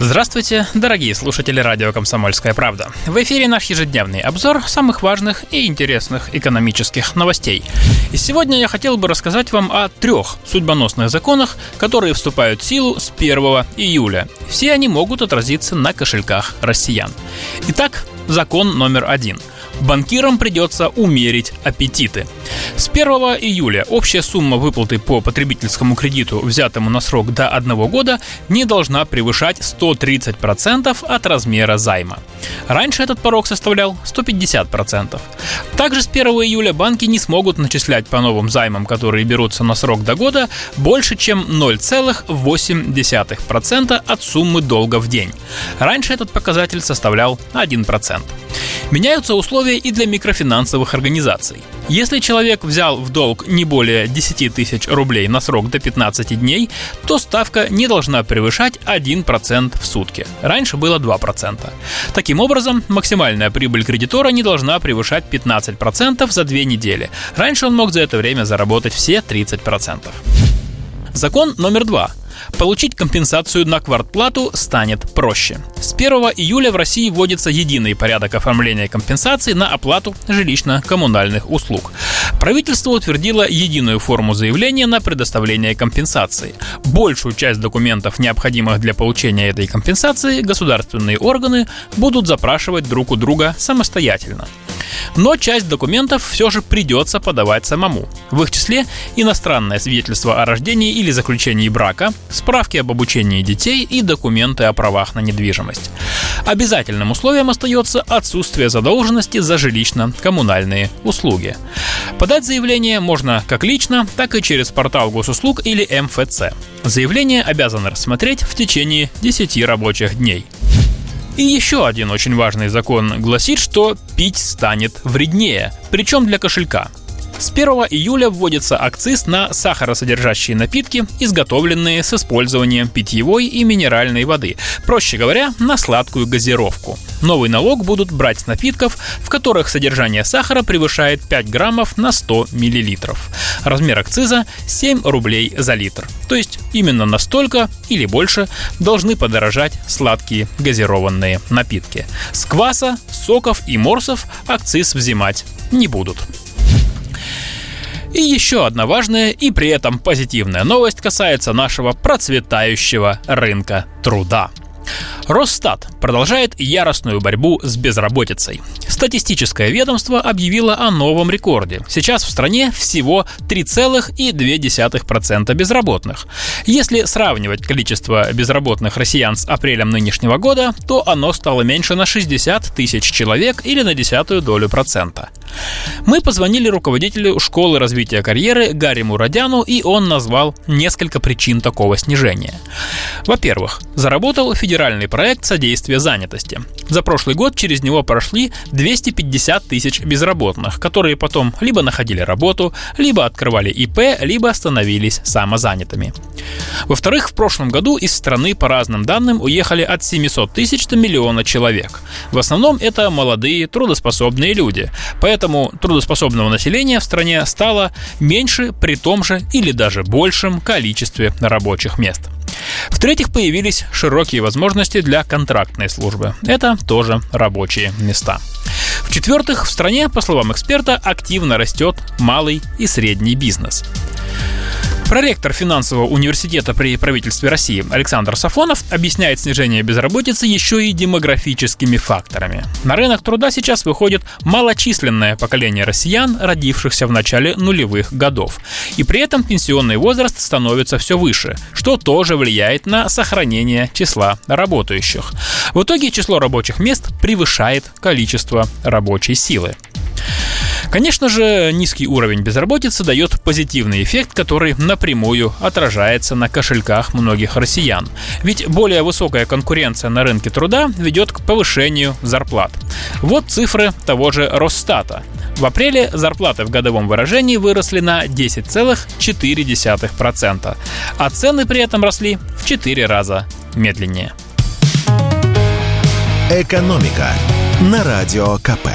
Здравствуйте, дорогие слушатели радио «Комсомольская правда». В эфире наш ежедневный обзор самых важных и интересных экономических новостей. И сегодня я хотел бы рассказать вам о трех судьбоносных законах, которые вступают в силу с 1 июля. Все они могут отразиться на кошельках россиян. Итак, закон номер один – банкирам придется умерить аппетиты. С 1 июля общая сумма выплаты по потребительскому кредиту, взятому на срок до одного года, не должна превышать 130% от размера займа. Раньше этот порог составлял 150%. Также с 1 июля банки не смогут начислять по новым займам, которые берутся на срок до года, больше, чем 0,8% от суммы долга в день. Раньше этот показатель составлял 1%. Меняются условия и для микрофинансовых организаций. Если человек взял в долг не более 10 тысяч рублей на срок до 15 дней, то ставка не должна превышать 1% в сутки. Раньше было 2%. Таким образом, максимальная прибыль кредитора не должна превышать 15% за две недели. Раньше он мог за это время заработать все 30%. Закон номер два Получить компенсацию на квартплату станет проще. С 1 июля в России вводится единый порядок оформления компенсации на оплату жилищно-коммунальных услуг. Правительство утвердило единую форму заявления на предоставление компенсации. Большую часть документов, необходимых для получения этой компенсации, государственные органы будут запрашивать друг у друга самостоятельно. Но часть документов все же придется подавать самому. В их числе иностранное свидетельство о рождении или заключении брака, справки об обучении детей и документы о правах на недвижимость. Обязательным условием остается отсутствие задолженности за жилищно-коммунальные услуги. Подать заявление можно как лично, так и через портал госуслуг или МФЦ. Заявление обязаны рассмотреть в течение 10 рабочих дней. И еще один очень важный закон гласит, что пить станет вреднее, причем для кошелька – с 1 июля вводится акциз на сахаросодержащие напитки, изготовленные с использованием питьевой и минеральной воды. Проще говоря, на сладкую газировку. Новый налог будут брать с напитков, в которых содержание сахара превышает 5 граммов на 100 миллилитров. Размер акциза 7 рублей за литр. То есть именно настолько или больше должны подорожать сладкие газированные напитки. С кваса, соков и морсов акциз взимать не будут. И еще одна важная и при этом позитивная новость касается нашего процветающего рынка труда. Росстат продолжает яростную борьбу с безработицей. Статистическое ведомство объявило о новом рекорде. Сейчас в стране всего 3,2% безработных. Если сравнивать количество безработных россиян с апрелем нынешнего года, то оно стало меньше на 60 тысяч человек или на десятую долю процента. Мы позвонили руководителю школы развития карьеры Гарри Мурадяну, и он назвал несколько причин такого снижения. Во-первых, заработал федеральный проект содействия занятости. За прошлый год через него прошли 250 тысяч безработных, которые потом либо находили работу, либо открывали ИП, либо становились самозанятыми. Во-вторых, в прошлом году из страны, по разным данным, уехали от 700 тысяч до миллиона человек. В основном это молодые, трудоспособные люди. Поэтому трудоспособного населения в стране стало меньше при том же или даже большем количестве рабочих мест. В-третьих, появились широкие возможности для контрактной службы. Это тоже рабочие места. В-четвертых, в стране, по словам эксперта, активно растет малый и средний бизнес. Проректор финансового университета при правительстве России Александр Сафонов объясняет снижение безработицы еще и демографическими факторами. На рынок труда сейчас выходит малочисленное поколение россиян, родившихся в начале нулевых годов. И при этом пенсионный возраст становится все выше, что тоже влияет на сохранение числа работающих. В итоге число рабочих мест превышает количество рабочей силы. Конечно же, низкий уровень безработицы дает позитивный эффект, который напрямую отражается на кошельках многих россиян. Ведь более высокая конкуренция на рынке труда ведет к повышению зарплат. Вот цифры того же Росстата. В апреле зарплаты в годовом выражении выросли на 10,4%, а цены при этом росли в 4 раза медленнее. Экономика на радио КП.